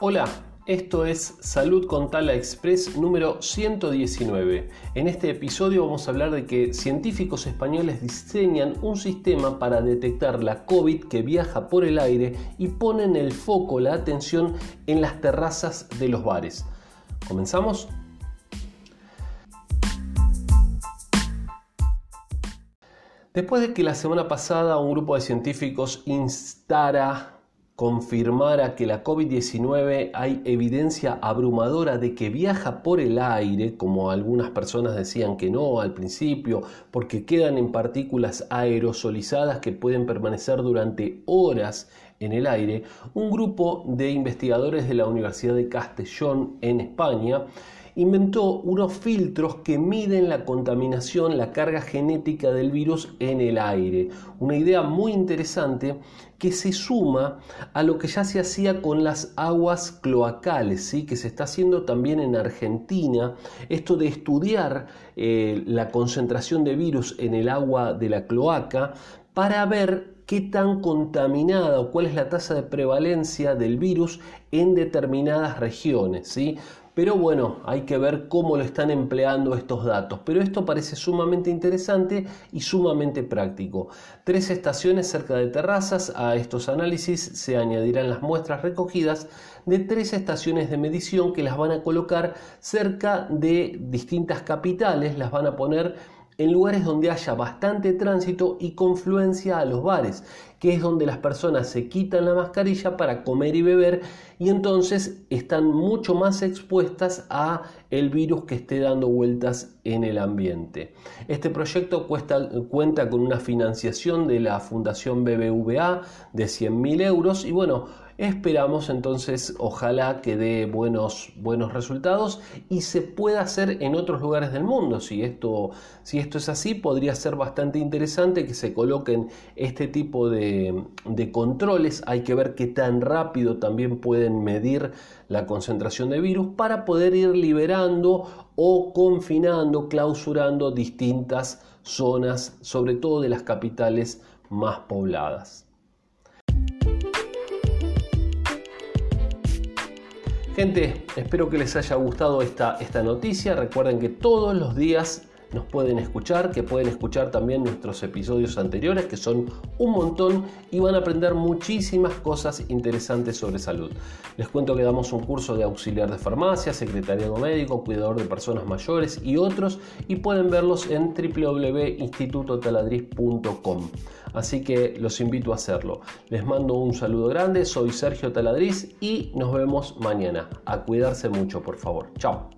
Hola, esto es Salud con Tala Express número 119. En este episodio vamos a hablar de que científicos españoles diseñan un sistema para detectar la COVID que viaja por el aire y ponen el foco, la atención en las terrazas de los bares. ¿Comenzamos? Después de que la semana pasada un grupo de científicos instara confirmara que la COVID-19 hay evidencia abrumadora de que viaja por el aire, como algunas personas decían que no al principio, porque quedan en partículas aerosolizadas que pueden permanecer durante horas en el aire, un grupo de investigadores de la Universidad de Castellón en España inventó unos filtros que miden la contaminación, la carga genética del virus en el aire. Una idea muy interesante que se suma a lo que ya se hacía con las aguas cloacales, ¿sí? que se está haciendo también en Argentina, esto de estudiar eh, la concentración de virus en el agua de la cloaca para ver qué tan contaminada o cuál es la tasa de prevalencia del virus en determinadas regiones. ¿sí? Pero bueno, hay que ver cómo lo están empleando estos datos. Pero esto parece sumamente interesante y sumamente práctico. Tres estaciones cerca de terrazas. A estos análisis se añadirán las muestras recogidas de tres estaciones de medición que las van a colocar cerca de distintas capitales. Las van a poner en lugares donde haya bastante tránsito y confluencia a los bares, es donde las personas se quitan la mascarilla para comer y beber y entonces están mucho más expuestas a el virus que esté dando vueltas en el ambiente. Este proyecto cuenta con una financiación de la Fundación BBVA de 100.000 euros y bueno, Esperamos entonces, ojalá que dé buenos, buenos resultados y se pueda hacer en otros lugares del mundo. Si esto, si esto es así, podría ser bastante interesante que se coloquen este tipo de, de controles. Hay que ver qué tan rápido también pueden medir la concentración de virus para poder ir liberando o confinando, clausurando distintas zonas, sobre todo de las capitales más pobladas. Gente, espero que les haya gustado esta, esta noticia. Recuerden que todos los días nos pueden escuchar, que pueden escuchar también nuestros episodios anteriores, que son un montón y van a aprender muchísimas cosas interesantes sobre salud. Les cuento que damos un curso de auxiliar de farmacia, secretariado médico, cuidador de personas mayores y otros, y pueden verlos en www.institutotaladriz.com así que los invito a hacerlo. Les mando un saludo grande, soy Sergio Taladriz y nos vemos mañana. A cuidarse mucho, por favor. Chao.